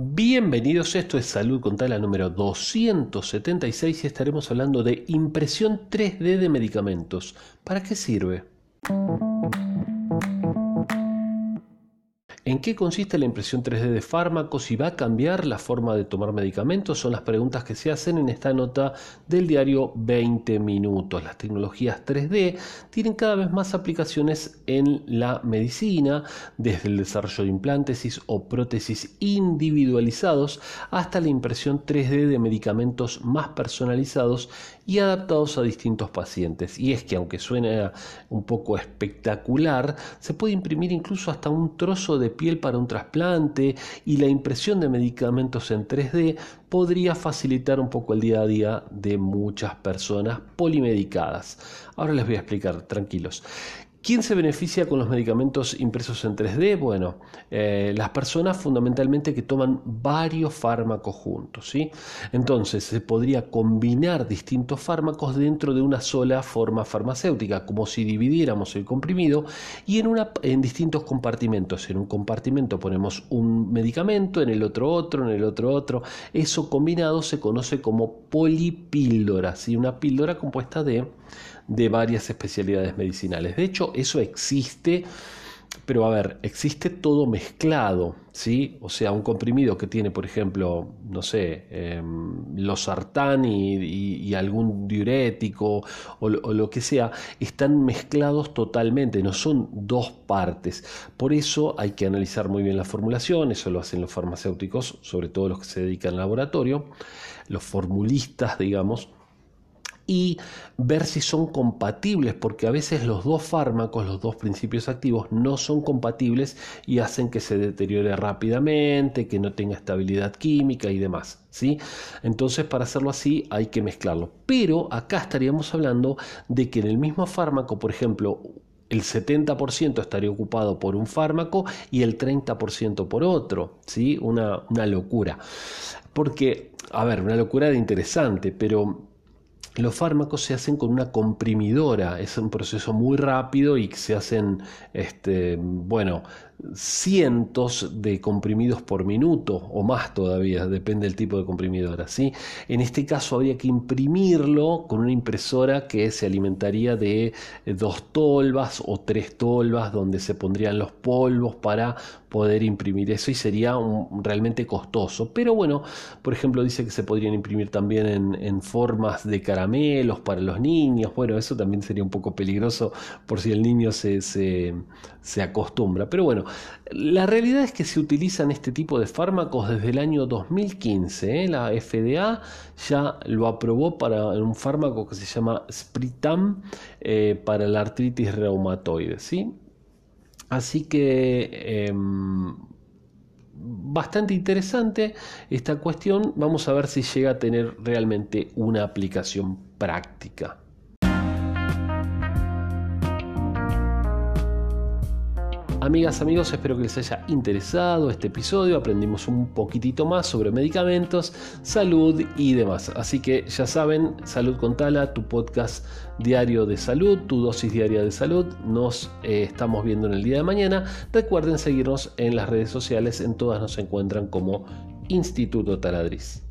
Bienvenidos, esto es Salud con Tala número 276 y estaremos hablando de impresión 3D de medicamentos. ¿Para qué sirve? ¿En qué consiste la impresión 3D de fármacos y va a cambiar la forma de tomar medicamentos? Son las preguntas que se hacen en esta nota del diario 20 minutos. Las tecnologías 3D tienen cada vez más aplicaciones en la medicina, desde el desarrollo de implantes o prótesis individualizados hasta la impresión 3D de medicamentos más personalizados y adaptados a distintos pacientes. Y es que aunque suene un poco espectacular, se puede imprimir incluso hasta un trozo de piel para un trasplante y la impresión de medicamentos en 3D podría facilitar un poco el día a día de muchas personas polimedicadas. Ahora les voy a explicar, tranquilos. ¿Quién se beneficia con los medicamentos impresos en 3D? Bueno, eh, las personas fundamentalmente que toman varios fármacos juntos. ¿sí? Entonces se podría combinar distintos fármacos dentro de una sola forma farmacéutica, como si dividiéramos el comprimido y en, distintos compartimentos. En un compartimento ponemos un medicamento, en el otro otro, en el otro otro. Eso combinado se conoce como polipíldora, ¿sí? una píldora compuesta de de varias especialidades medicinales. De hecho, eso existe, pero a ver, existe todo mezclado, ¿sí? O sea, un comprimido que tiene, por ejemplo, no sé, eh, losartán y, algún diurético o, lo que sea, están mezclados totalmente, no son dos partes. Por eso hay que analizar muy bien la formulación, eso lo hacen los farmacéuticos, sobre todo los que se dedican al laboratorio, los formulistas, digamos y ver si son compatibles, porque a veces los dos fármacos, los dos principios activos, no son compatibles y hacen que se deteriore rápidamente, que no tenga estabilidad química y demás. ¿sí? Entonces, para hacerlo así, hay que mezclarlo. Pero acá estaríamos hablando de que en el mismo fármaco, por ejemplo, el 70% estaría ocupado por un fármaco y el 30% por otro, ¿sí? Una, una locura. Porque, a ver, una locura de interesante, pero los fármacos se hacen con una comprimidora, es un proceso muy rápido y se hacen, este, bueno, cientos de comprimidos por minuto o más todavía, depende del tipo de comprimidora. ¿sí? En este caso habría que imprimirlo con una impresora que se alimentaría de dos tolvas o tres tolvas donde se pondrían los polvos para poder imprimir eso y sería realmente costoso. Pero bueno, por ejemplo dice que se podrían imprimir también en, formas de caramelos para los niños. Bueno, eso también sería un poco peligroso por si el niño se, se, se acostumbra. Pero bueno, la realidad es que se utilizan este tipo de fármacos desde el año 2015. ¿eh? La FDA ya lo aprobó para un fármaco que se llama Spritam eh, para la artritis reumatoide. ¿sí? Así que em, bastante interesante esta cuestión. Vamos a ver si llega a tener realmente una aplicación práctica. Amigas, amigos, espero que les haya interesado este episodio. Aprendimos un poquitito más sobre medicamentos, salud y demás. Así que ya saben, Salud con Tala, tu podcast diario de salud, tu dosis diaria de salud. Nos eh, estamos viendo en el día de mañana. Recuerden seguirnos en las redes sociales, en todas nos encuentran como Instituto Taladriz.